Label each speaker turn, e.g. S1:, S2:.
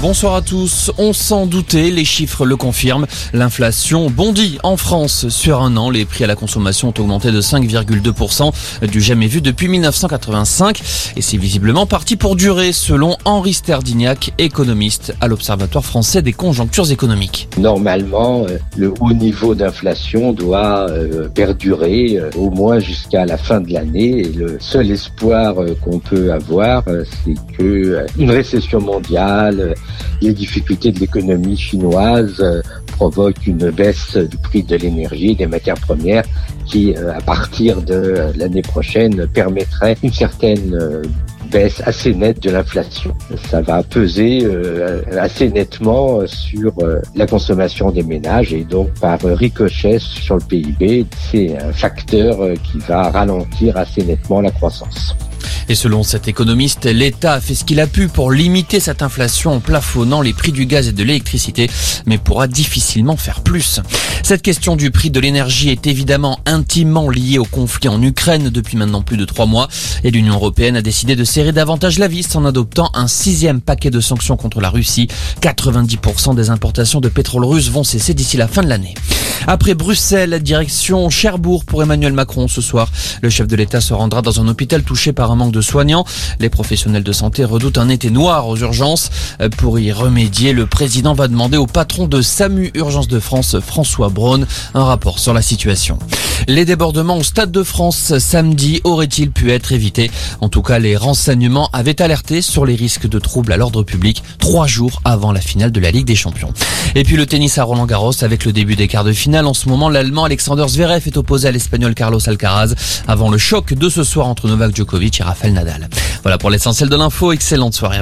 S1: Bonsoir à tous. On s'en doutait, les chiffres le confirment. L'inflation bondit en France sur un an. Les prix à la consommation ont augmenté de 5,2%, du jamais vu depuis 1985. Et c'est visiblement parti pour durer, selon Henri Sterdignac, économiste à l'Observatoire français des conjonctures économiques.
S2: Normalement, euh, le haut niveau d'inflation doit euh, perdurer euh, au moins jusqu'à la fin de l'année. Et le seul espoir qu'on peut avoir, c'est que une récession mondiale les difficultés de l'économie chinoise euh, provoquent une baisse du prix de l'énergie, des matières premières, qui, euh, à partir de l'année prochaine, permettrait une certaine euh, baisse assez nette de l'inflation. Ça va peser assez nettement sur la consommation des ménages et donc par ricochet sur le PIB, c'est un facteur qui va ralentir assez nettement la croissance.
S1: Et selon cet économiste, l'État a fait ce qu'il a pu pour limiter cette inflation en plafonnant les prix du gaz et de l'électricité, mais pourra difficilement faire plus. Cette question du prix de l'énergie est évidemment intimement liée au conflit en Ukraine depuis maintenant plus de trois mois et l'Union européenne a décidé de serrer davantage la vis en adoptant un sixième paquet de sanctions contre la Russie. 90% des importations de pétrole russe vont cesser d'ici la fin de l'année. Après Bruxelles, direction Cherbourg pour Emmanuel Macron ce soir. Le chef de l'État se rendra dans un hôpital touché par un manque de soignants. Les professionnels de santé redoutent un été noir aux urgences. Pour y remédier, le président va demander au patron de SAMU Urgence de France, François Braun, un rapport sur la situation. Les débordements au Stade de France samedi auraient-ils pu être évités? En tout cas, les renseignements avaient alerté sur les risques de troubles à l'ordre public trois jours avant la finale de la Ligue des Champions. Et puis le tennis à Roland Garros avec le début des quarts de finale. En ce moment, l'Allemand Alexander Zverev est opposé à l'Espagnol Carlos Alcaraz avant le choc de ce soir entre Novak Djokovic et Rafael Nadal. Voilà pour l'essentiel de l'info. Excellente soirée